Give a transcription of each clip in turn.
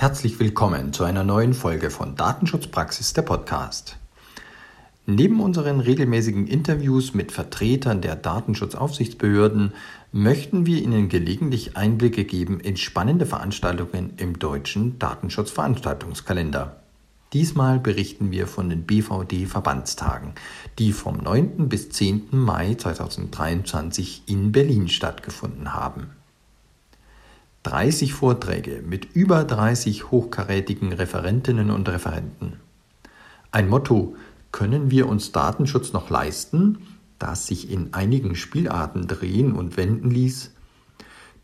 Herzlich willkommen zu einer neuen Folge von Datenschutzpraxis der Podcast. Neben unseren regelmäßigen Interviews mit Vertretern der Datenschutzaufsichtsbehörden möchten wir Ihnen gelegentlich Einblicke geben in spannende Veranstaltungen im deutschen Datenschutzveranstaltungskalender. Diesmal berichten wir von den BVD-Verbandstagen, die vom 9. bis 10. Mai 2023 in Berlin stattgefunden haben. 30 Vorträge mit über 30 hochkarätigen Referentinnen und Referenten. Ein Motto, können wir uns Datenschutz noch leisten, das sich in einigen Spielarten drehen und wenden ließ?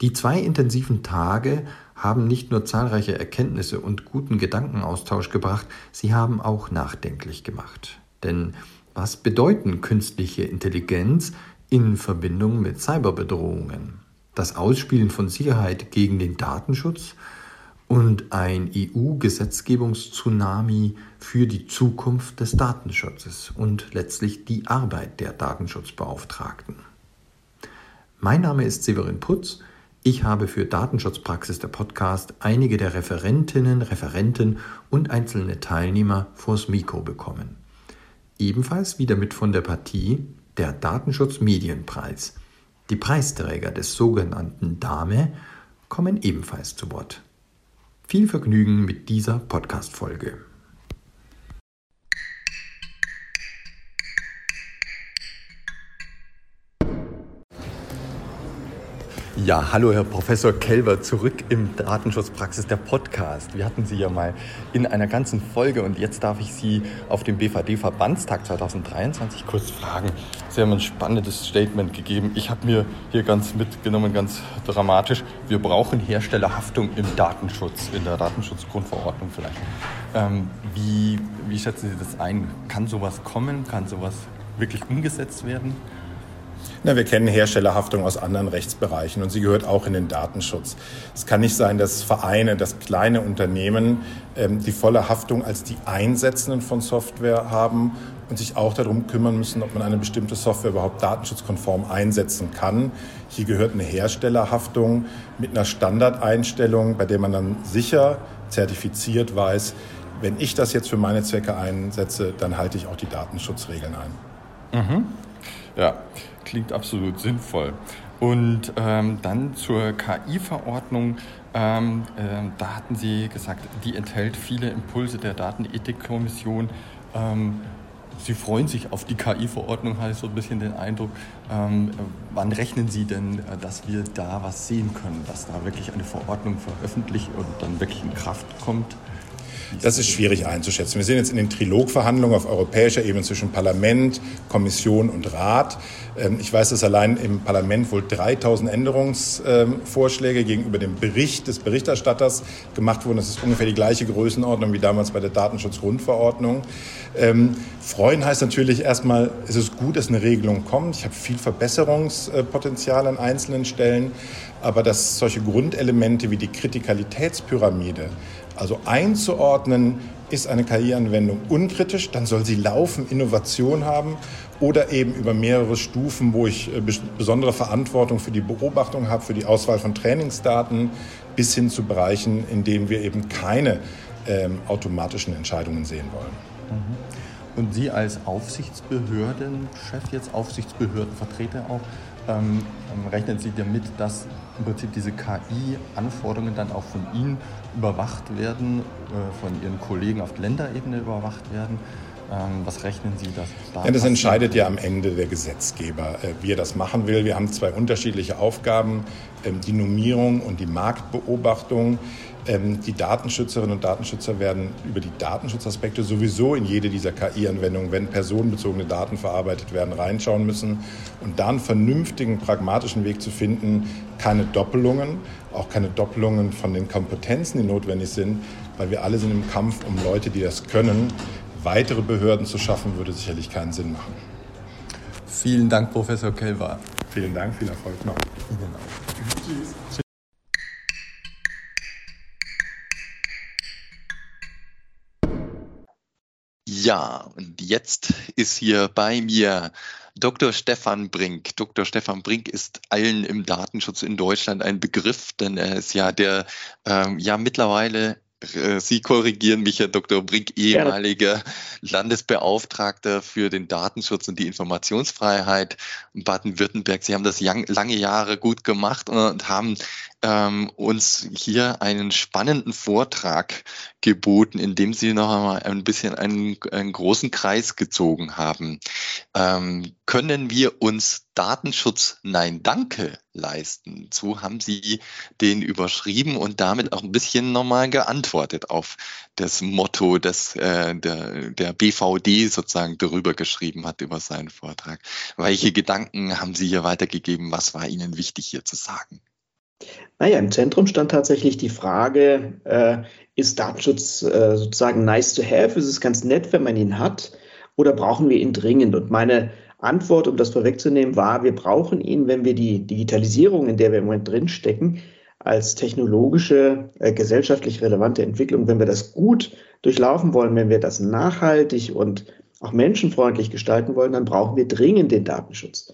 Die zwei intensiven Tage haben nicht nur zahlreiche Erkenntnisse und guten Gedankenaustausch gebracht, sie haben auch nachdenklich gemacht. Denn was bedeuten künstliche Intelligenz in Verbindung mit Cyberbedrohungen? Das Ausspielen von Sicherheit gegen den Datenschutz und ein EU-Gesetzgebungstsunami für die Zukunft des Datenschutzes und letztlich die Arbeit der Datenschutzbeauftragten. Mein Name ist Severin Putz. Ich habe für Datenschutzpraxis der Podcast einige der Referentinnen, Referenten und einzelne Teilnehmer vors Mikro bekommen. Ebenfalls wieder mit von der Partie der Datenschutzmedienpreis. Die Preisträger des sogenannten DAME kommen ebenfalls zu Wort. Viel Vergnügen mit dieser Podcast-Folge. Ja, hallo Herr Professor Kelber, zurück im Datenschutzpraxis der Podcast. Wir hatten Sie ja mal in einer ganzen Folge und jetzt darf ich Sie auf dem BVD-Verbandstag 2023 kurz fragen. Sie haben ein spannendes Statement gegeben. Ich habe mir hier ganz mitgenommen, ganz dramatisch. Wir brauchen Herstellerhaftung im Datenschutz, in der Datenschutzgrundverordnung vielleicht. Ähm, wie, wie schätzen Sie das ein? Kann sowas kommen? Kann sowas wirklich umgesetzt werden? Na, wir kennen Herstellerhaftung aus anderen Rechtsbereichen und sie gehört auch in den Datenschutz. Es kann nicht sein, dass Vereine, dass kleine Unternehmen ähm, die volle Haftung als die Einsetzenden von Software haben und sich auch darum kümmern müssen, ob man eine bestimmte Software überhaupt datenschutzkonform einsetzen kann. Hier gehört eine Herstellerhaftung mit einer Standardeinstellung, bei der man dann sicher zertifiziert weiß, wenn ich das jetzt für meine Zwecke einsetze, dann halte ich auch die Datenschutzregeln ein. Mhm. Ja, klingt absolut sinnvoll. Und ähm, dann zur KI-Verordnung. Ähm, äh, da hatten Sie gesagt, die enthält viele Impulse der Datenethikkommission. Ähm, Sie freuen sich auf die KI-Verordnung, habe ich so ein bisschen den Eindruck. Ähm, wann rechnen Sie denn, äh, dass wir da was sehen können, dass da wirklich eine Verordnung veröffentlicht und dann wirklich in Kraft kommt? Das ist schwierig einzuschätzen. Wir sind jetzt in den Trilogverhandlungen auf europäischer Ebene zwischen Parlament, Kommission und Rat. Ähm, ich weiß, dass allein im Parlament wohl 3000 Änderungsvorschläge gegenüber dem Bericht des Berichterstatters gemacht wurden. Das ist ungefähr die gleiche Größenordnung wie damals bei der Datenschutzgrundverordnung. Ähm, freuen heißt natürlich erstmal, es ist gut, dass eine Regelung kommt. Ich habe viel Verbesserungspotenzial an einzelnen Stellen, aber dass solche Grundelemente wie die Kritikalitätspyramide also einzuordnen, ist eine KI-Anwendung unkritisch, dann soll sie laufen, Innovation haben oder eben über mehrere Stufen, wo ich äh, besondere Verantwortung für die Beobachtung habe, für die Auswahl von Trainingsdaten, bis hin zu Bereichen, in denen wir eben keine ähm, automatischen Entscheidungen sehen wollen. Mhm. Und Sie als Aufsichtsbehördenchef, jetzt Aufsichtsbehördenvertreter auch, ähm, ähm, rechnen Sie damit, dass im Prinzip diese KI-Anforderungen dann auch von Ihnen überwacht werden, äh, von Ihren Kollegen auf Länderebene überwacht werden? Ähm, was rechnen Sie das? Da ja, das entscheidet ja am Ende der Gesetzgeber, äh, wie er das machen will. Wir haben zwei unterschiedliche Aufgaben, ähm, die Normierung und die Marktbeobachtung. Ähm, die Datenschützerinnen und Datenschützer werden über die Datenschutzaspekte sowieso in jede dieser KI-Anwendungen, wenn personenbezogene Daten verarbeitet werden, reinschauen müssen und da einen vernünftigen, pragmatischen Weg zu finden, keine Doppelungen, auch keine Doppelungen von den Kompetenzen, die notwendig sind, weil wir alle sind im Kampf um Leute, die das können. Weitere Behörden zu schaffen, würde sicherlich keinen Sinn machen. Vielen Dank, Professor Kelber. Vielen Dank, viel Erfolg noch. Ihnen auch. Tschüss. Ja, und jetzt ist hier bei mir Dr. Stefan Brink. Dr. Stefan Brink ist allen im Datenschutz in Deutschland ein Begriff, denn er ist ja der ähm, ja mittlerweile Sie korrigieren mich, Herr Dr. Brink, ehemaliger Landesbeauftragter für den Datenschutz und die Informationsfreiheit in Baden-Württemberg. Sie haben das lange Jahre gut gemacht und haben ähm, uns hier einen spannenden Vortrag geboten, in dem Sie noch einmal ein bisschen einen, einen großen Kreis gezogen haben. Ähm, können wir uns Datenschutz Nein Danke leisten? So haben Sie den überschrieben und damit auch ein bisschen nochmal geantwortet auf das Motto, das äh, der, der BVD sozusagen darüber geschrieben hat über seinen Vortrag. Welche Gedanken haben Sie hier weitergegeben? Was war Ihnen wichtig hier zu sagen? Naja, im Zentrum stand tatsächlich die Frage, äh, ist Datenschutz äh, sozusagen nice to have? Ist es ganz nett, wenn man ihn hat? Oder brauchen wir ihn dringend? Und meine Antwort, um das vorwegzunehmen, war, wir brauchen ihn, wenn wir die Digitalisierung, in der wir im Moment drinstecken, als technologische, äh, gesellschaftlich relevante Entwicklung, wenn wir das gut durchlaufen wollen, wenn wir das nachhaltig und auch menschenfreundlich gestalten wollen, dann brauchen wir dringend den Datenschutz.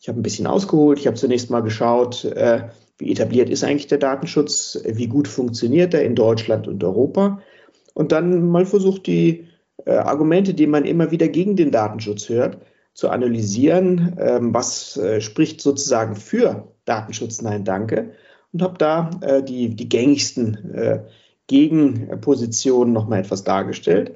Ich habe ein bisschen ausgeholt. Ich habe zunächst mal geschaut, äh, wie etabliert ist eigentlich der Datenschutz, wie gut funktioniert er in Deutschland und Europa. Und dann mal versucht, die äh, Argumente, die man immer wieder gegen den Datenschutz hört, zu analysieren, ähm, was äh, spricht sozusagen für Datenschutz, nein, danke. Und habe da äh, die, die gängigsten äh, Gegenpositionen nochmal etwas dargestellt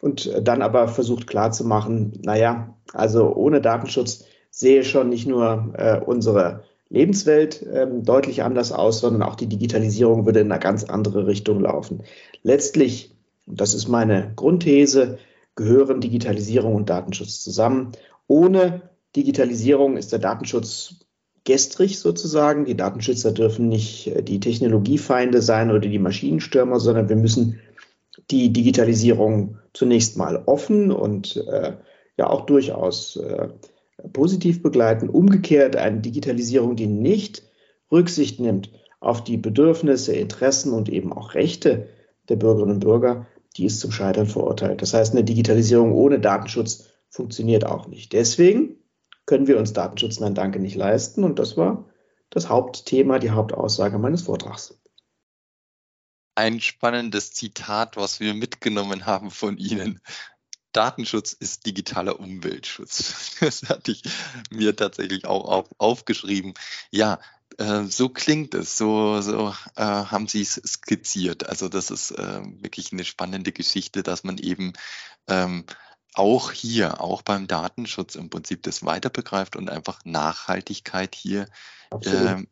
und dann aber versucht klarzumachen, naja, also ohne Datenschutz sehe schon nicht nur äh, unsere Lebenswelt ähm, deutlich anders aus, sondern auch die Digitalisierung würde in eine ganz andere Richtung laufen. Letztlich, und das ist meine Grundthese, gehören Digitalisierung und Datenschutz zusammen. Ohne Digitalisierung ist der Datenschutz gestrig sozusagen. Die Datenschützer dürfen nicht äh, die Technologiefeinde sein oder die Maschinenstürmer, sondern wir müssen die Digitalisierung zunächst mal offen und äh, ja auch durchaus äh, positiv begleiten. Umgekehrt eine Digitalisierung, die nicht Rücksicht nimmt auf die Bedürfnisse, Interessen und eben auch Rechte der Bürgerinnen und Bürger, die ist zum Scheitern verurteilt. Das heißt, eine Digitalisierung ohne Datenschutz funktioniert auch nicht. Deswegen können wir uns Datenschutz nein Danke nicht leisten. Und das war das Hauptthema, die Hauptaussage meines Vortrags. Ein spannendes Zitat, was wir mitgenommen haben von Ihnen. Datenschutz ist digitaler Umweltschutz. Das hatte ich mir tatsächlich auch auf, aufgeschrieben. Ja, äh, so klingt es, so, so äh, haben Sie es skizziert. Also das ist äh, wirklich eine spannende Geschichte, dass man eben ähm, auch hier, auch beim Datenschutz im Prinzip das weiter begreift und einfach Nachhaltigkeit hier, ähm,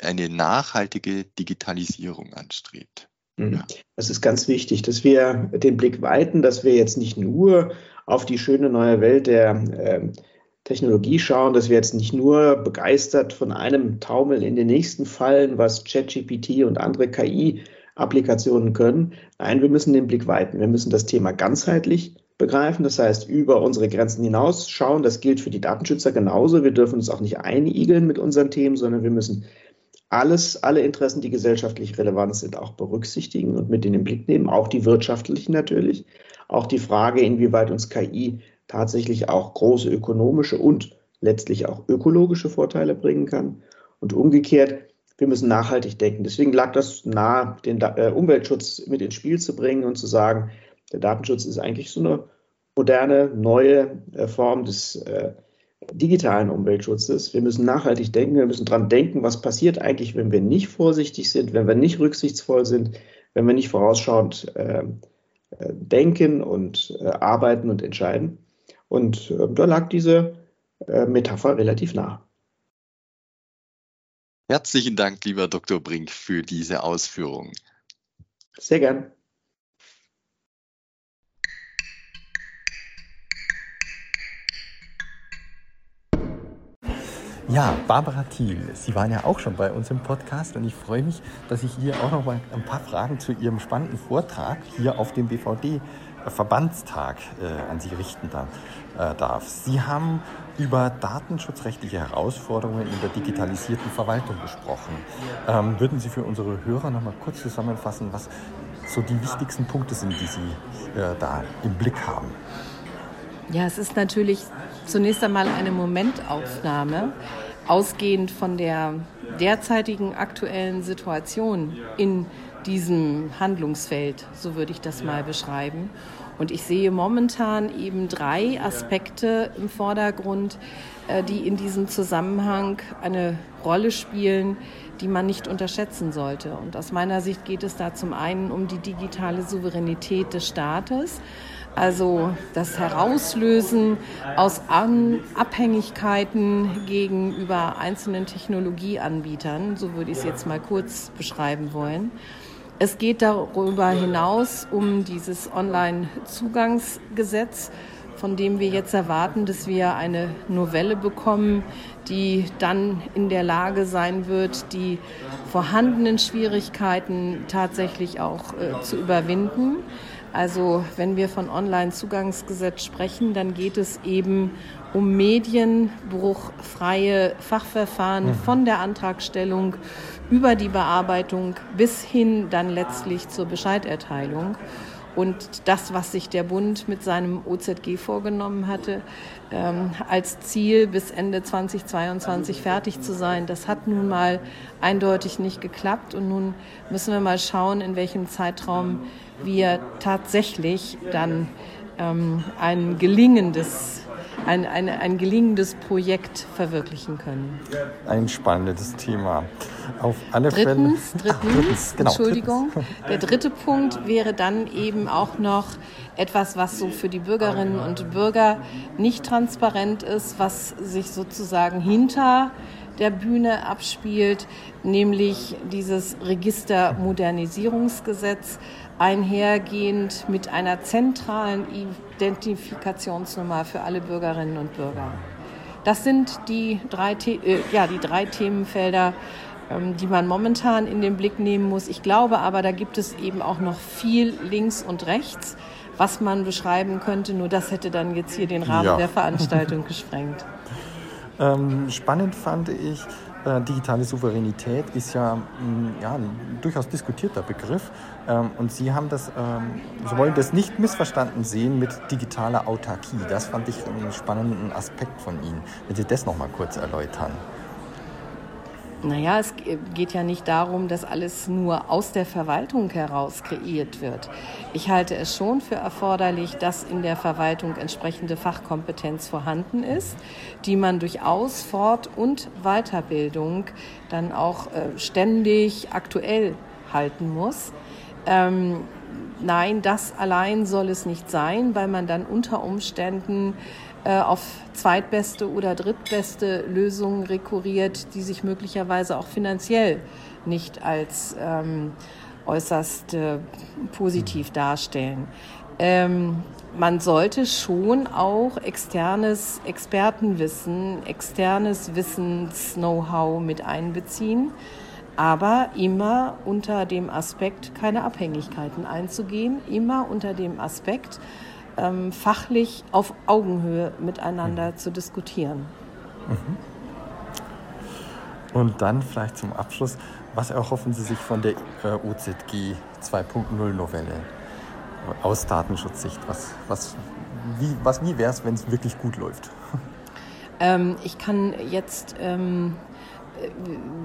eine nachhaltige Digitalisierung anstrebt. Mhm. Das ist ganz wichtig, dass wir den Blick weiten, dass wir jetzt nicht nur auf die schöne neue Welt der äh, Technologie schauen, dass wir jetzt nicht nur begeistert von einem Taumel in den nächsten fallen, was ChatGPT und andere KI-Applikationen können. Nein, wir müssen den Blick weiten. Wir müssen das Thema ganzheitlich begreifen, das heißt über unsere Grenzen hinaus schauen. Das gilt für die Datenschützer genauso. Wir dürfen uns auch nicht einigeln mit unseren Themen, sondern wir müssen alles, alle Interessen, die gesellschaftlich relevant sind, auch berücksichtigen und mit in den Blick nehmen, auch die wirtschaftlichen natürlich, auch die Frage, inwieweit uns KI tatsächlich auch große ökonomische und letztlich auch ökologische Vorteile bringen kann. Und umgekehrt, wir müssen nachhaltig denken. Deswegen lag das nahe, den äh, Umweltschutz mit ins Spiel zu bringen und zu sagen, der Datenschutz ist eigentlich so eine moderne, neue äh, Form des äh, digitalen Umweltschutzes. Wir müssen nachhaltig denken, wir müssen daran denken, was passiert eigentlich, wenn wir nicht vorsichtig sind, wenn wir nicht rücksichtsvoll sind, wenn wir nicht vorausschauend äh, äh denken und äh, arbeiten und entscheiden. Und äh, da lag diese Metapher relativ nah. Herzlichen Dank, lieber Dr. Brink, für diese Ausführungen. Sehr gern. Ja, Barbara Thiel, Sie waren ja auch schon bei uns im Podcast und ich freue mich, dass ich hier auch noch mal ein paar Fragen zu Ihrem spannenden Vortrag hier auf dem BVD-Verbandstag äh, an Sie richten da, äh, darf. Sie haben über datenschutzrechtliche Herausforderungen in der digitalisierten Verwaltung gesprochen. Ähm, würden Sie für unsere Hörer noch mal kurz zusammenfassen, was so die wichtigsten Punkte sind, die Sie äh, da im Blick haben? Ja, es ist natürlich zunächst einmal eine Momentaufnahme, ausgehend von der derzeitigen aktuellen Situation in diesem Handlungsfeld, so würde ich das mal beschreiben. Und ich sehe momentan eben drei Aspekte im Vordergrund, äh, die in diesem Zusammenhang eine Rolle spielen, die man nicht unterschätzen sollte. Und aus meiner Sicht geht es da zum einen um die digitale Souveränität des Staates, also das Herauslösen aus Abhängigkeiten gegenüber einzelnen Technologieanbietern, so würde ich es jetzt mal kurz beschreiben wollen. Es geht darüber hinaus um dieses Online-Zugangsgesetz, von dem wir jetzt erwarten, dass wir eine Novelle bekommen, die dann in der Lage sein wird, die vorhandenen Schwierigkeiten tatsächlich auch äh, zu überwinden. Also wenn wir von Online-Zugangsgesetz sprechen, dann geht es eben um medienbruchfreie Fachverfahren mhm. von der Antragstellung über die Bearbeitung bis hin dann letztlich zur Bescheiderteilung. Und das, was sich der Bund mit seinem OZG vorgenommen hatte, ähm, als Ziel bis Ende 2022 fertig zu sein, das hat nun mal eindeutig nicht geklappt. Und nun müssen wir mal schauen, in welchem Zeitraum wir tatsächlich dann ähm, ein gelingendes ein, ein, ein gelingendes Projekt verwirklichen können. Ein spannendes Thema. Auf alle drittens, Fälle. Drittens, Ach, drittens genau, Entschuldigung. Drittens. Der dritte Punkt wäre dann eben auch noch etwas, was so für die Bürgerinnen und Bürger nicht transparent ist, was sich sozusagen hinter der Bühne abspielt, nämlich dieses Registermodernisierungsgesetz, einhergehend mit einer zentralen Identifikationsnummer für alle Bürgerinnen und Bürger. Das sind die drei, äh, ja, die drei Themenfelder, ähm, die man momentan in den Blick nehmen muss. Ich glaube aber, da gibt es eben auch noch viel links und rechts, was man beschreiben könnte. Nur das hätte dann jetzt hier den Rahmen ja. der Veranstaltung gesprengt. Ähm, spannend fand ich, digitale Souveränität ist ja, mm, ja ein durchaus diskutierter Begriff. Ähm, und Sie haben das, ähm, Sie wollen das nicht missverstanden sehen mit digitaler Autarkie. Das fand ich einen spannenden Aspekt von Ihnen. Wenn Sie das noch mal kurz erläutern. Naja, es geht ja nicht darum, dass alles nur aus der Verwaltung heraus kreiert wird. Ich halte es schon für erforderlich, dass in der Verwaltung entsprechende Fachkompetenz vorhanden ist, die man durch Aus-, Fort- und Weiterbildung dann auch äh, ständig aktuell halten muss. Ähm, nein, das allein soll es nicht sein, weil man dann unter Umständen auf zweitbeste oder drittbeste Lösungen rekurriert, die sich möglicherweise auch finanziell nicht als ähm, äußerst äh, positiv darstellen. Ähm, man sollte schon auch externes Expertenwissen, externes Wissens-Know-how mit einbeziehen, aber immer unter dem Aspekt, keine Abhängigkeiten einzugehen, immer unter dem Aspekt, ähm, fachlich auf Augenhöhe miteinander mhm. zu diskutieren. Mhm. Und dann vielleicht zum Abschluss, was erhoffen Sie sich von der äh, OZG 2.0 Novelle aus Datenschutzsicht? Was, was, wie was, wie wäre es, wenn es wirklich gut läuft? Ähm, ich kann jetzt ähm,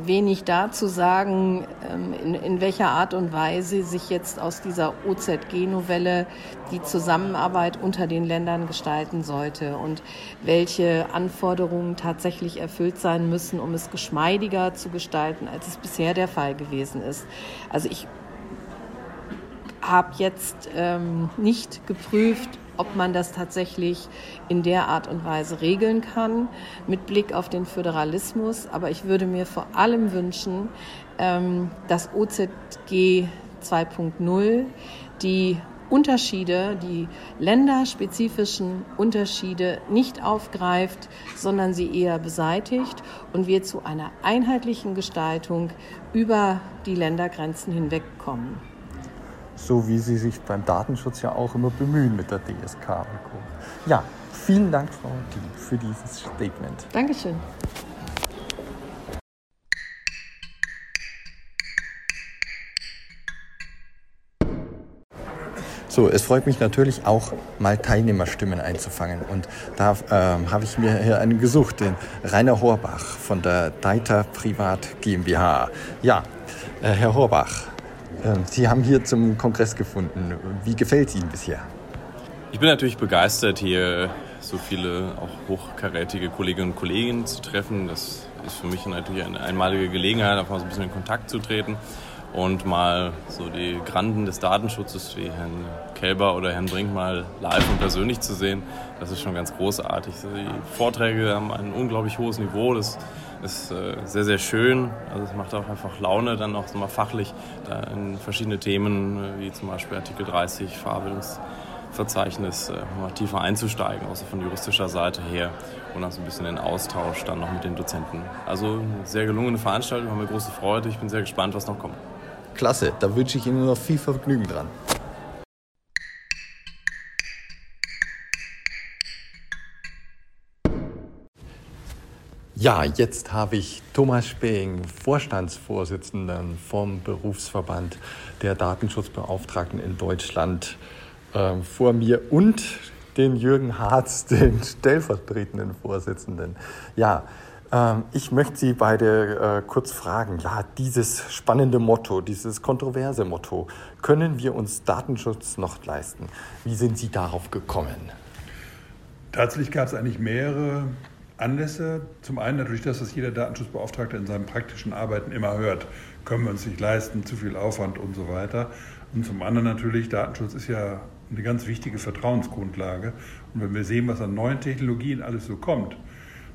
wenig dazu sagen, ähm, in, in, welcher Art und Weise sich jetzt aus dieser OZG-Novelle die Zusammenarbeit unter den Ländern gestalten sollte und welche Anforderungen tatsächlich erfüllt sein müssen, um es geschmeidiger zu gestalten, als es bisher der Fall gewesen ist. Also ich habe jetzt ähm, nicht geprüft, ob man das tatsächlich in der Art und Weise regeln kann mit Blick auf den Föderalismus. Aber ich würde mir vor allem wünschen, ähm, dass OZG 2.0 die Unterschiede, die länderspezifischen Unterschiede nicht aufgreift, sondern sie eher beseitigt und wir zu einer einheitlichen Gestaltung über die Ländergrenzen hinweg kommen so wie Sie sich beim Datenschutz ja auch immer bemühen mit der DSK. Ja, vielen Dank, Frau Dien, für dieses Statement. Dankeschön. So, es freut mich natürlich auch, mal Teilnehmerstimmen einzufangen. Und da ähm, habe ich mir hier einen gesucht, den Rainer Horbach von der Deiter Privat GmbH. Ja, äh, Herr Horbach, Sie haben hier zum Kongress gefunden. Wie gefällt es Ihnen bisher? Ich bin natürlich begeistert, hier so viele auch hochkarätige Kolleginnen und Kollegen zu treffen. Das ist für mich natürlich eine einmalige Gelegenheit, einfach so ein bisschen in Kontakt zu treten und mal so die Granden des Datenschutzes wie Herrn Kelber oder Herrn Brink mal live und persönlich zu sehen. Das ist schon ganz großartig. Die Vorträge haben ein unglaublich hohes Niveau. Das ist äh, sehr, sehr schön. Also es macht auch einfach Laune, dann auch so mal fachlich in verschiedene Themen, äh, wie zum Beispiel Artikel 30, Verarbeitungsverzeichnis, äh, mal tiefer einzusteigen, außer von juristischer Seite her und auch so ein bisschen den Austausch dann noch mit den Dozenten. Also eine sehr gelungene Veranstaltung, haben wir große Freude. Ich bin sehr gespannt, was noch kommt. Klasse, da wünsche ich Ihnen noch viel Vergnügen dran. Ja, jetzt habe ich Thomas Speng, Vorstandsvorsitzenden vom Berufsverband der Datenschutzbeauftragten in Deutschland, äh, vor mir und den Jürgen Harz, den stellvertretenden Vorsitzenden. Ja, ähm, ich möchte Sie beide äh, kurz fragen, ja, dieses spannende Motto, dieses kontroverse Motto, können wir uns Datenschutz noch leisten? Wie sind Sie darauf gekommen? Tatsächlich gab es eigentlich mehrere Anlässe. Zum einen natürlich das, was jeder Datenschutzbeauftragte in seinen praktischen Arbeiten immer hört. Können wir uns nicht leisten, zu viel Aufwand und so weiter. Und zum anderen natürlich, Datenschutz ist ja eine ganz wichtige Vertrauensgrundlage. Und wenn wir sehen, was an neuen Technologien alles so kommt,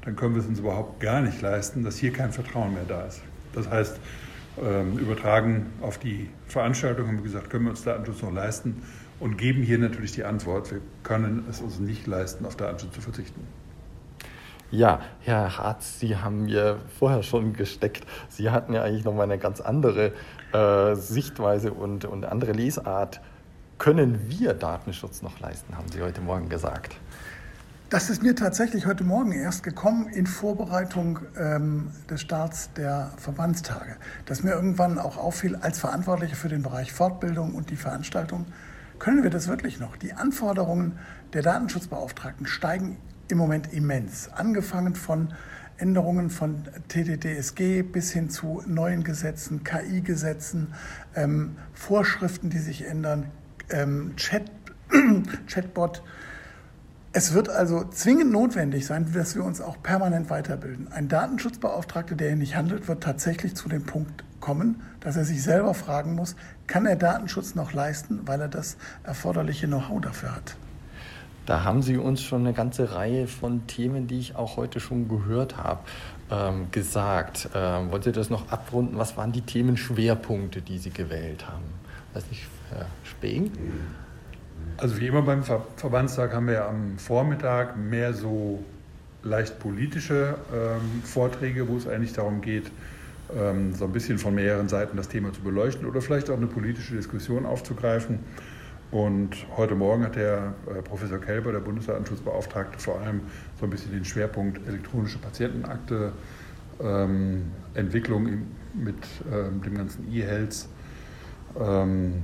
dann können wir es uns überhaupt gar nicht leisten, dass hier kein Vertrauen mehr da ist. Das heißt, ähm, übertragen auf die Veranstaltung haben wir gesagt, können wir uns Datenschutz noch leisten und geben hier natürlich die Antwort, wir können es uns nicht leisten, auf Datenschutz zu verzichten. Ja, Herr Harz, Sie haben mir vorher schon gesteckt. Sie hatten ja eigentlich nochmal eine ganz andere äh, Sichtweise und, und andere Lesart. Können wir Datenschutz noch leisten, haben Sie heute Morgen gesagt. Das ist mir tatsächlich heute Morgen erst gekommen in Vorbereitung ähm, des Starts der Verbandstage. Dass mir irgendwann auch auffiel, als Verantwortlicher für den Bereich Fortbildung und die Veranstaltung, können wir das wirklich noch? Die Anforderungen der Datenschutzbeauftragten steigen im Moment immens. Angefangen von Änderungen von TTDSG bis hin zu neuen Gesetzen, KI-Gesetzen, ähm, Vorschriften, die sich ändern, ähm, Chat, Chatbot. Es wird also zwingend notwendig sein, dass wir uns auch permanent weiterbilden. Ein Datenschutzbeauftragter, der hier nicht handelt, wird tatsächlich zu dem Punkt kommen, dass er sich selber fragen muss, kann er Datenschutz noch leisten, weil er das erforderliche Know-how dafür hat. Da haben Sie uns schon eine ganze Reihe von Themen, die ich auch heute schon gehört habe, ähm, gesagt. Ähm, wollen Sie das noch abrunden? Was waren die Themenschwerpunkte, die Sie gewählt haben? Weiß nicht, Herr Speng? Also wie immer beim Ver Verbandstag haben wir am Vormittag mehr so leicht politische ähm, Vorträge, wo es eigentlich darum geht, ähm, so ein bisschen von mehreren Seiten das Thema zu beleuchten oder vielleicht auch eine politische Diskussion aufzugreifen. Und heute Morgen hat der äh, Professor Kelber, der Bundesdatenschutzbeauftragte, vor allem so ein bisschen den Schwerpunkt elektronische Patientenakte, ähm, Entwicklung mit ähm, dem ganzen E-Health ähm,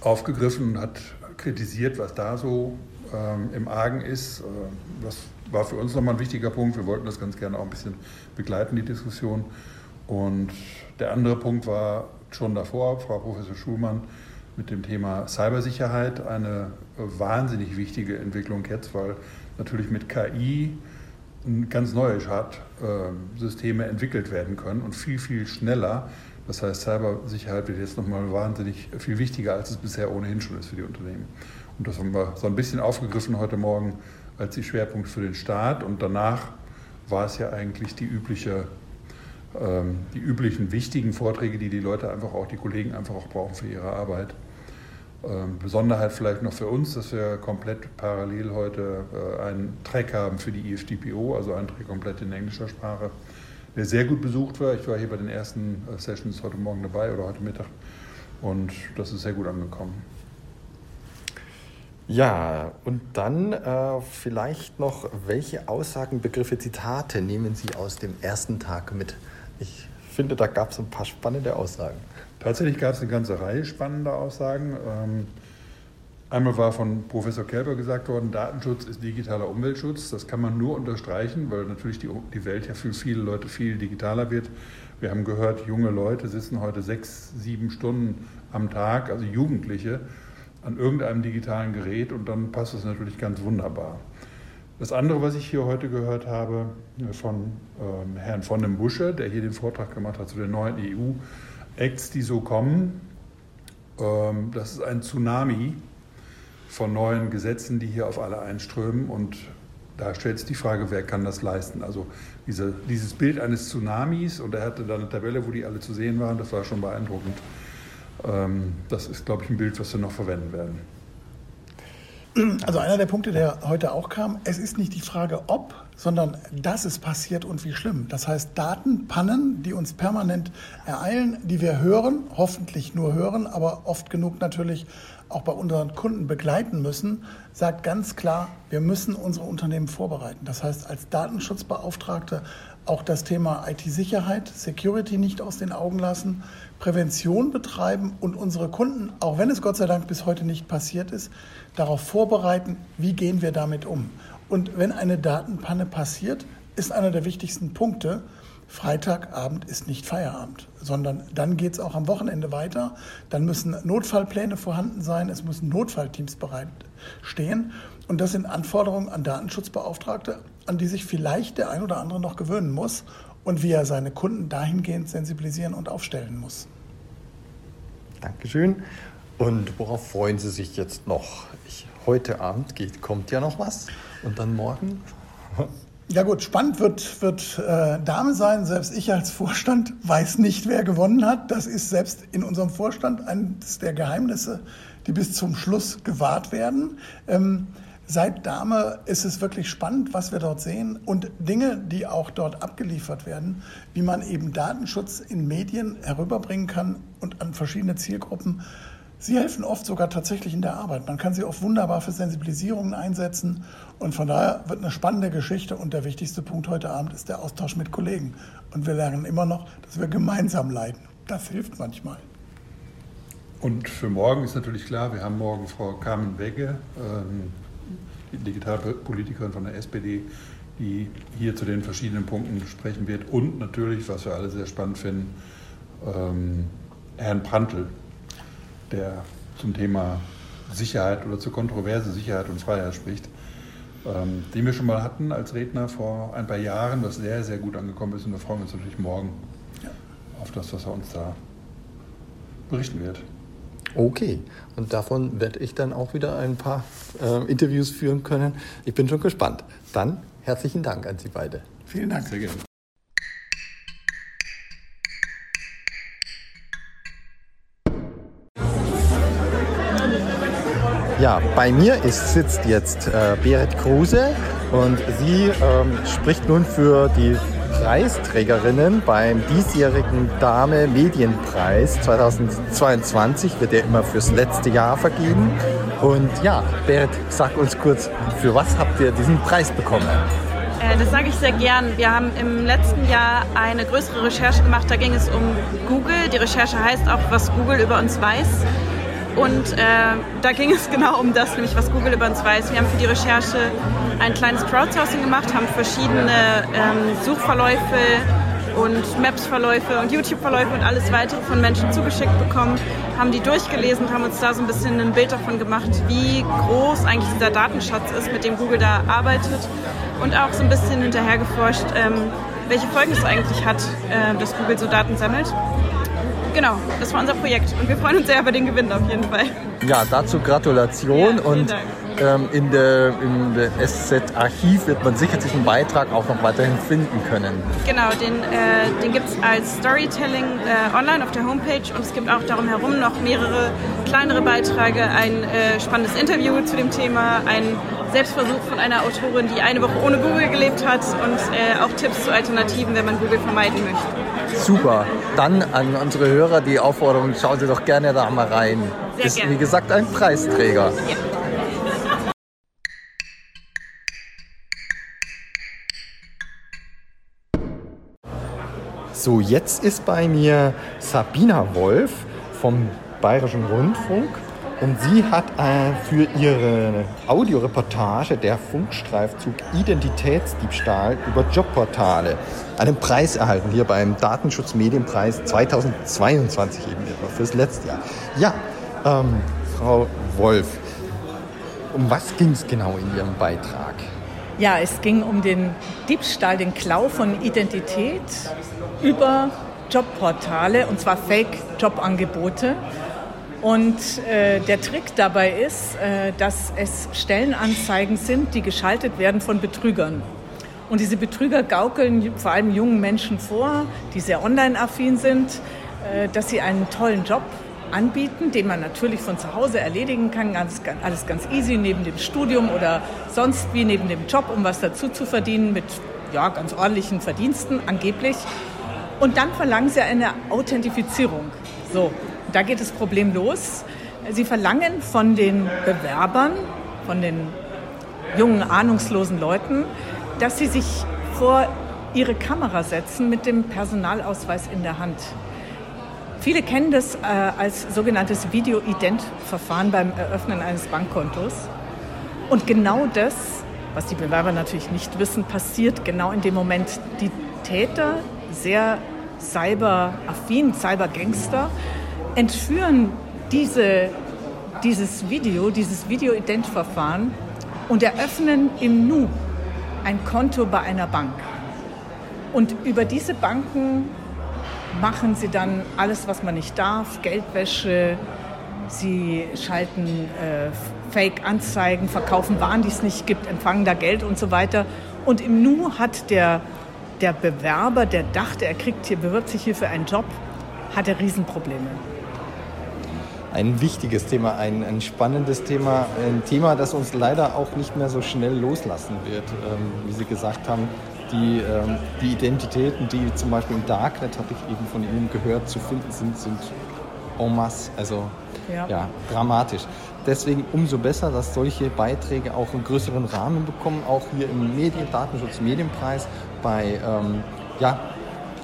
aufgegriffen und hat kritisiert, was da so ähm, im Argen ist. Äh, das war für uns nochmal ein wichtiger Punkt. Wir wollten das ganz gerne auch ein bisschen begleiten, die Diskussion. Und der andere Punkt war schon davor, Frau Professor Schulmann, mit dem Thema Cybersicherheit eine wahnsinnig wichtige Entwicklung jetzt, weil natürlich mit KI ganz neue Schadsysteme entwickelt werden können und viel, viel schneller das heißt, Cybersicherheit wird jetzt nochmal wahnsinnig viel wichtiger, als es bisher ohnehin schon ist für die Unternehmen. Und das haben wir so ein bisschen aufgegriffen heute Morgen als die Schwerpunkte für den Staat. Und danach war es ja eigentlich die übliche ähm, die üblichen wichtigen Vorträge, die die Leute einfach auch, die Kollegen einfach auch brauchen für ihre Arbeit. Ähm, Besonderheit vielleicht noch für uns, dass wir komplett parallel heute äh, einen Track haben für die IFDPO, also einen Track komplett in englischer Sprache der sehr gut besucht war. Ich war hier bei den ersten äh, Sessions heute Morgen dabei oder heute Mittag und das ist sehr gut angekommen. Ja, und dann äh, vielleicht noch, welche Aussagen, Begriffe, Zitate nehmen Sie aus dem ersten Tag mit? Ich finde, da gab es ein paar spannende Aussagen. Tatsächlich gab es eine ganze Reihe spannender Aussagen. Ähm, Einmal war von Professor Kelber gesagt worden, Datenschutz ist digitaler Umweltschutz. Das kann man nur unterstreichen, weil natürlich die, Welt ja für viele Leute viel digitaler wird. Wir haben gehört, junge Leute sitzen heute sechs, sieben Stunden am Tag, also Jugendliche, an irgendeinem digitalen Gerät und dann passt es natürlich ganz wunderbar. Das andere, was ich hier heute gehört habe äh, von ähm, Herrn von dem Busche, der hier den Vortrag gemacht hat zu den neuen EU-Acts, die so kommen, ähm, das ist ein Tsunami von neuen Gesetzen, die hier auf alle einströmen und da stellt sich die Frage, wer kann das leisten? Also diese, dieses Bild eines Tsunamis und er hatte da eine Tabelle, wo die alle zu sehen waren, das war schon beeindruckend. Ähm, das ist, glaube ich, ein Bild, was wir noch verwenden werden. Also einer der Punkte, der heute auch kam, es ist nicht die Frage, ob, sondern dass es passiert und wie schlimm. Das heißt, Datenpannen, die uns permanent ereilen, die wir hören, hoffentlich nur hören, aber oft genug natürlich auch bei unseren Kunden begleiten müssen, sagt ganz klar, wir müssen unsere Unternehmen vorbereiten. Das heißt, als Datenschutzbeauftragte auch das Thema IT-Sicherheit, Security nicht aus den Augen lassen, Prävention betreiben und unsere Kunden, auch wenn es Gott sei Dank bis heute nicht passiert ist, darauf vorbereiten, wie gehen wir damit um. Und wenn eine Datenpanne passiert, ist einer der wichtigsten Punkte, Freitagabend ist nicht Feierabend, sondern dann geht es auch am Wochenende weiter. Dann müssen Notfallpläne vorhanden sein, es müssen Notfallteams bereitstehen. Und das sind Anforderungen an Datenschutzbeauftragte, an die sich vielleicht der ein oder andere noch gewöhnen muss und wie er seine Kunden dahingehend sensibilisieren und aufstellen muss. Dankeschön. Und worauf freuen Sie sich jetzt noch? Ich, heute Abend geht, kommt ja noch was. Und dann morgen? Ja gut, spannend wird, wird äh, Dame sein. Selbst ich als Vorstand weiß nicht, wer gewonnen hat. Das ist selbst in unserem Vorstand eines der Geheimnisse, die bis zum Schluss gewahrt werden. Ähm, seit Dame ist es wirklich spannend, was wir dort sehen und Dinge, die auch dort abgeliefert werden, wie man eben Datenschutz in Medien herüberbringen kann und an verschiedene Zielgruppen Sie helfen oft sogar tatsächlich in der Arbeit. Man kann sie oft wunderbar für Sensibilisierungen einsetzen. Und von daher wird eine spannende Geschichte. Und der wichtigste Punkt heute Abend ist der Austausch mit Kollegen. Und wir lernen immer noch, dass wir gemeinsam leiden. Das hilft manchmal. Und für morgen ist natürlich klar, wir haben morgen Frau Carmen Wegge, ähm, die Digitalpolitikerin von der SPD, die hier zu den verschiedenen Punkten sprechen wird. Und natürlich, was wir alle sehr spannend finden, ähm, Herrn Prantl, der zum Thema Sicherheit oder zur Kontroverse Sicherheit und Freiheit spricht, ähm, den wir schon mal hatten als Redner vor ein paar Jahren, was sehr, sehr gut angekommen ist. Und da freuen wir uns natürlich morgen ja. auf das, was er uns da berichten wird. Okay, und davon werde ich dann auch wieder ein paar äh, Interviews führen können. Ich bin schon gespannt. Dann herzlichen Dank an Sie beide. Vielen Dank. Sehr gerne. Ja, bei mir ist, sitzt jetzt äh, Berit Kruse und sie ähm, spricht nun für die Preisträgerinnen beim diesjährigen Dame Medienpreis 2022, wird ja immer fürs letzte Jahr vergeben. Und ja, Berit, sag uns kurz, für was habt ihr diesen Preis bekommen? Äh, das sage ich sehr gern. Wir haben im letzten Jahr eine größere Recherche gemacht. Da ging es um Google. Die Recherche heißt auch, was Google über uns weiß. Und äh, da ging es genau um das, nämlich was Google über uns weiß. Wir haben für die Recherche ein kleines Crowdsourcing gemacht, haben verschiedene ähm, Suchverläufe und Maps-Verläufe und YouTube-Verläufe und alles weitere von Menschen zugeschickt bekommen, haben die durchgelesen und haben uns da so ein bisschen ein Bild davon gemacht, wie groß eigentlich dieser Datenschatz ist, mit dem Google da arbeitet und auch so ein bisschen hinterher geforscht, ähm, welche Folgen es eigentlich hat, äh, dass Google so Daten sammelt. Genau, das war unser Projekt. Und wir freuen uns sehr über den Gewinn auf jeden Fall. Ja, dazu Gratulation. Ja, und ähm, in der, im SZ-Archiv wird man sicher diesen Beitrag auch noch weiterhin finden können. Genau, den, äh, den gibt es als Storytelling äh, online auf der Homepage. Und es gibt auch darum herum noch mehrere kleinere Beiträge, ein äh, spannendes Interview zu dem Thema, ein Selbstversuch von einer Autorin, die eine Woche ohne Google gelebt hat. Und äh, auch Tipps zu Alternativen, wenn man Google vermeiden möchte. Super. Dann an unsere Hörer die Aufforderung, schauen Sie doch gerne da mal rein. Sehr ist, gerne. wie gesagt, ein Preisträger. Ja. So, jetzt ist bei mir Sabina Wolf vom Bayerischen Rundfunk Und sie hat äh, für ihre Audioreportage Der Funkstreifzug Identitätsdiebstahl über Jobportale einen Preis erhalten, hier beim Datenschutzmedienpreis 2022 eben fürs letzte Jahr. Ja, ähm, Frau Wolf, um was ging es genau in Ihrem Beitrag? Ja, es ging um den Diebstahl, den Klau von Identität über Jobportale, und zwar Fake-Jobangebote. Und äh, der Trick dabei ist, äh, dass es Stellenanzeigen sind, die geschaltet werden von Betrügern. Und diese Betrüger gaukeln vor allem jungen Menschen vor, die sehr online-affin sind, äh, dass sie einen tollen Job anbieten, den man natürlich von zu Hause erledigen kann, ganz, alles ganz easy neben dem Studium oder sonst wie neben dem Job, um was dazu zu verdienen mit ja, ganz ordentlichen Verdiensten angeblich. Und dann verlangen sie eine Authentifizierung. So, da geht das Problem los. Sie verlangen von den Bewerbern, von den jungen, ahnungslosen Leuten, dass sie sich vor ihre Kamera setzen mit dem Personalausweis in der Hand. Viele kennen das äh, als sogenanntes Video-Ident-Verfahren beim Eröffnen eines Bankkontos. Und genau das, was die Bewerber natürlich nicht wissen, passiert genau in dem Moment. Die Täter, sehr cyberaffin, Cybergangster, entführen diese, dieses Video, dieses Video-Ident-Verfahren und eröffnen im Nu ein Konto bei einer Bank. Und über diese Banken machen sie dann alles, was man nicht darf, Geldwäsche, sie schalten äh, Fake-Anzeigen, verkaufen Waren, die es nicht gibt, empfangen da Geld und so weiter. Und im Nu hat der, der Bewerber, der dachte, er kriegt hier, bewirbt sich hier für einen Job, hat er Riesenprobleme. Ein wichtiges Thema, ein, ein spannendes Thema, ein Thema, das uns leider auch nicht mehr so schnell loslassen wird. Ähm, wie Sie gesagt haben, die, ähm, die Identitäten, die zum Beispiel im Darknet, habe ich eben von Ihnen gehört, zu finden sind, sind en masse, also ja. ja. dramatisch. Deswegen umso besser, dass solche Beiträge auch einen größeren Rahmen bekommen, auch hier im Medien Datenschutz Medienpreis bei ähm, ja,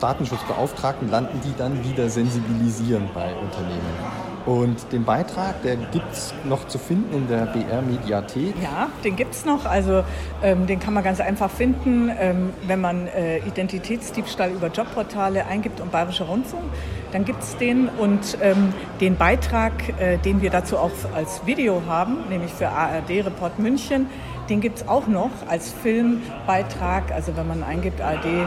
Datenschutzbeauftragten landen, die dann wieder sensibilisieren bei Unternehmen. Und den Beitrag, der gibt es noch zu finden in der BR-Mediathek. Ja, den gibt es noch. Also ähm, den kann man ganz einfach finden, ähm, wenn man äh, Identitätsdiebstahl über Jobportale eingibt und Bayerischer Rundfunk. Dann gibt es den und ähm, den Beitrag, äh, den wir dazu auch als Video haben, nämlich für ARD Report München, den gibt es auch noch als Filmbeitrag. Also wenn man eingibt ARD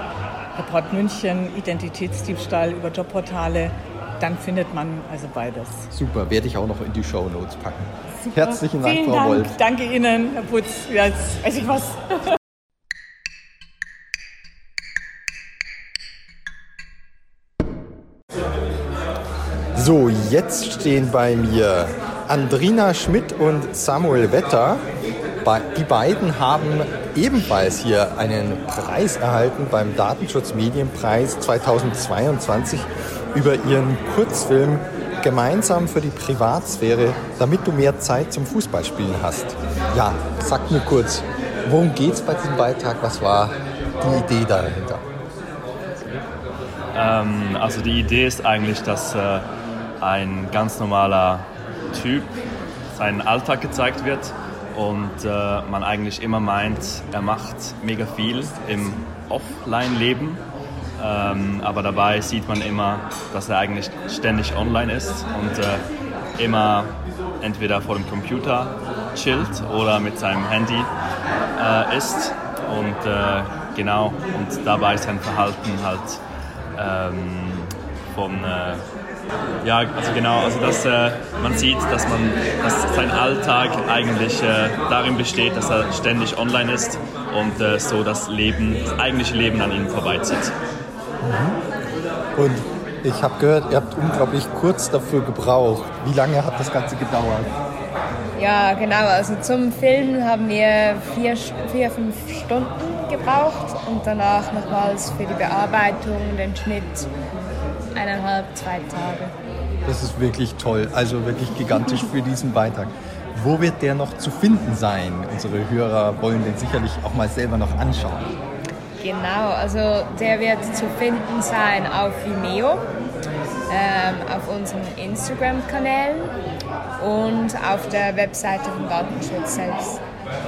Report München, Identitätsdiebstahl über Jobportale, dann findet man also beides. Super, werde ich auch noch in die Show Notes packen. Super. Herzlichen Dank, Vielen Frau Dank. Wolf. Danke Ihnen, Herr Putz. Jetzt weiß ich was. So, jetzt stehen bei mir Andrina Schmidt und Samuel Wetter. Die beiden haben ebenfalls hier einen Preis erhalten beim Datenschutzmedienpreis 2022 über ihren Kurzfilm Gemeinsam für die Privatsphäre, damit du mehr Zeit zum Fußballspielen hast. Ja, sag mir kurz, worum geht es bei diesem Beitrag? Was war die Idee dahinter? Ähm, also die Idee ist eigentlich, dass äh, ein ganz normaler Typ seinen Alltag gezeigt wird und äh, man eigentlich immer meint, er macht mega viel im Offline-Leben ähm, aber dabei sieht man immer, dass er eigentlich ständig online ist und äh, immer entweder vor dem Computer chillt oder mit seinem Handy äh, ist. Und äh, genau, und dabei sein Verhalten halt ähm, von äh, ja, also genau, also dass äh, man sieht, dass man, dass sein Alltag eigentlich äh, darin besteht, dass er ständig online ist und so das Leben, das eigentliche Leben an ihm vorbeizieht. Mhm. Und ich habe gehört, ihr habt unglaublich kurz dafür gebraucht. Wie lange hat das Ganze gedauert? Ja, genau. Also zum Filmen haben wir vier, vier fünf Stunden gebraucht und danach nochmals für die Bearbeitung, den Schnitt eineinhalb, zwei Tage. Das ist wirklich toll, also wirklich gigantisch für diesen Beitrag. Wo wird der noch zu finden sein? Unsere Hörer wollen den sicherlich auch mal selber noch anschauen. Genau, also der wird zu finden sein auf Vimeo, ähm, auf unseren Instagram-Kanälen und auf der Webseite vom Datenschutz selbst.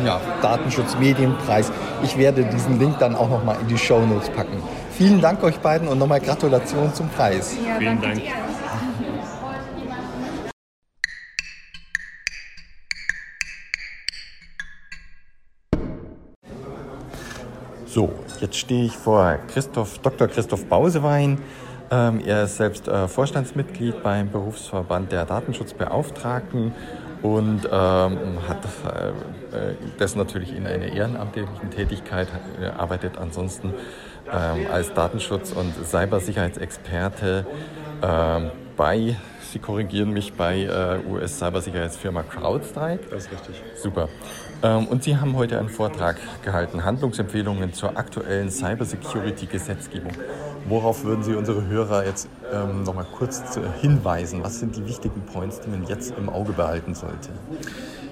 Ja, Datenschutzmedienpreis. Ich werde diesen Link dann auch nochmal in die Show Notes packen. Vielen Dank euch beiden und nochmal Gratulation zum Preis. Ja, Vielen danke Dank. dir. So, jetzt stehe ich vor Christoph, Dr. Christoph Bausewein. Ähm, er ist selbst äh, Vorstandsmitglied beim Berufsverband der Datenschutzbeauftragten und ähm, hat äh, äh, das natürlich in einer ehrenamtlichen Tätigkeit, äh, arbeitet ansonsten ähm, als Datenschutz- und Cybersicherheitsexperte ähm, bei, Sie korrigieren mich, bei äh, US-Cybersicherheitsfirma CrowdStrike. Das ist richtig. Super. Ähm, und Sie haben heute einen Vortrag gehalten, Handlungsempfehlungen zur aktuellen Cybersecurity-Gesetzgebung. Worauf würden Sie unsere Hörer jetzt ähm, noch mal kurz hinweisen? Was sind die wichtigen Points, die man jetzt im Auge behalten sollte?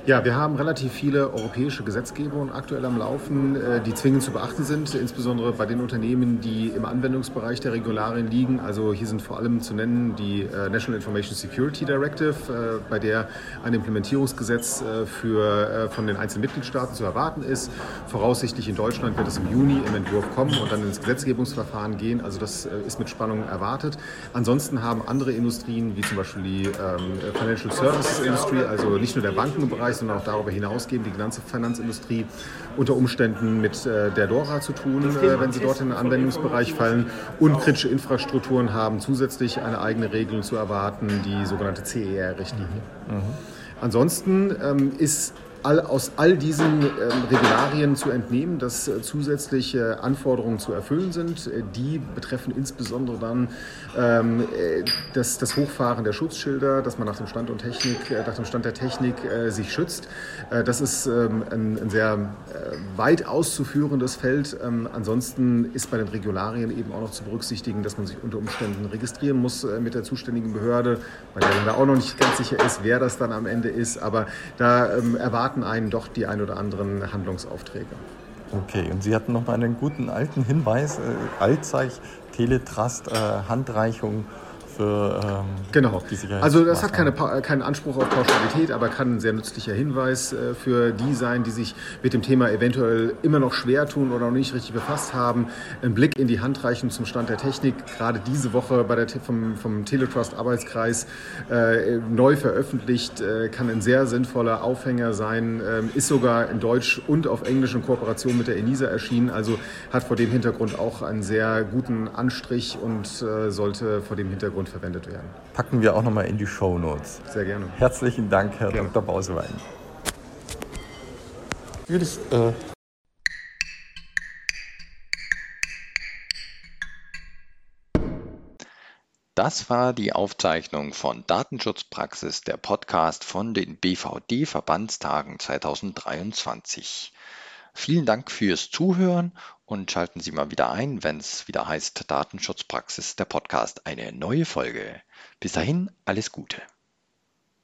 Ja, wir haben relativ viele europäische Gesetzgebungen aktuell am Laufen, äh, die zwingend zu beachten sind, insbesondere bei den Unternehmen, die im Anwendungsbereich der Regularien liegen. Also hier sind vor allem zu nennen die äh, National Information Security Directive, äh, bei der ein Implementierungsgesetz für, von den einzelnen Mitgliedstaaten zu erwarten ist. Voraussichtlich in Deutschland wird es im Juni im Entwurf kommen und dann ins Gesetzgebungsverfahren gehen. Also das ist mit Spannung erwartet. Ansonsten haben andere Industrien, wie zum Beispiel die ähm, Financial Services Industry, also nicht nur der Bankenbereich, sondern auch darüber hinausgehend die ganze Finanzindustrie unter Umständen mit äh, der DORA zu tun, äh, wenn sie dort in den Anwendungsbereich fallen. Und kritische Infrastrukturen haben zusätzlich eine eigene Regelung zu erwarten, die sogenannte CER-Richtlinie. Ansonsten ähm, ist all, aus all diesen ähm, Regularien zu entnehmen, dass äh, zusätzliche Anforderungen zu erfüllen sind. Äh, die betreffen insbesondere dann ähm, äh, das, das Hochfahren der Schutzschilder, dass man nach dem Stand und Technik, äh, nach dem Stand der Technik äh, sich schützt. Äh, das ist ähm, ein, ein sehr äh, weit auszuführendes Feld. Ähm, ansonsten ist bei den Regularien eben auch noch zu berücksichtigen, dass man sich unter Umständen registrieren muss äh, mit der zuständigen Behörde, bei der man da auch noch nicht ganz sicher ist, wer das dann am Ende ist. Aber da ähm, erwarten einen doch die ein oder anderen Handlungsaufträge. Okay, und Sie hatten noch mal einen guten alten Hinweis, äh, Altzeich, Teletrust, äh, Handreichung für ähm, Genau. die Sicherheit. Also das hat keine, keinen Anspruch auf Pauschalität, aber kann ein sehr nützlicher Hinweis äh, für die sein, die sich mit dem Thema eventuell immer noch schwer tun oder noch nicht richtig befasst haben. Ein Blick in die Handreichung zum Stand der Technik, gerade diese Woche bei der, vom, vom Teletrust Arbeitskreis äh, neu veröffentlicht, äh, kann ein sehr sinnvoller Aufhänger sein, ähm, ist sogar in Deutsch und auf Englisch in Kooperation mit der ENISA erschienen, also hat vor dem Hintergrund auch einen sehr guten Anstrich und äh, sollte vor dem Hintergrund verwendet werden. Packen wir auch noch mal in die Show Notes. Sehr gerne. Herzlichen Dank, Herr Dr. Bausewein. Natürlich, äh, Das war die Aufzeichnung von Datenschutzpraxis, der Podcast von den BVD-Verbandstagen 2023. Vielen Dank fürs Zuhören und schalten Sie mal wieder ein, wenn es wieder heißt Datenschutzpraxis, der Podcast, eine neue Folge. Bis dahin, alles Gute.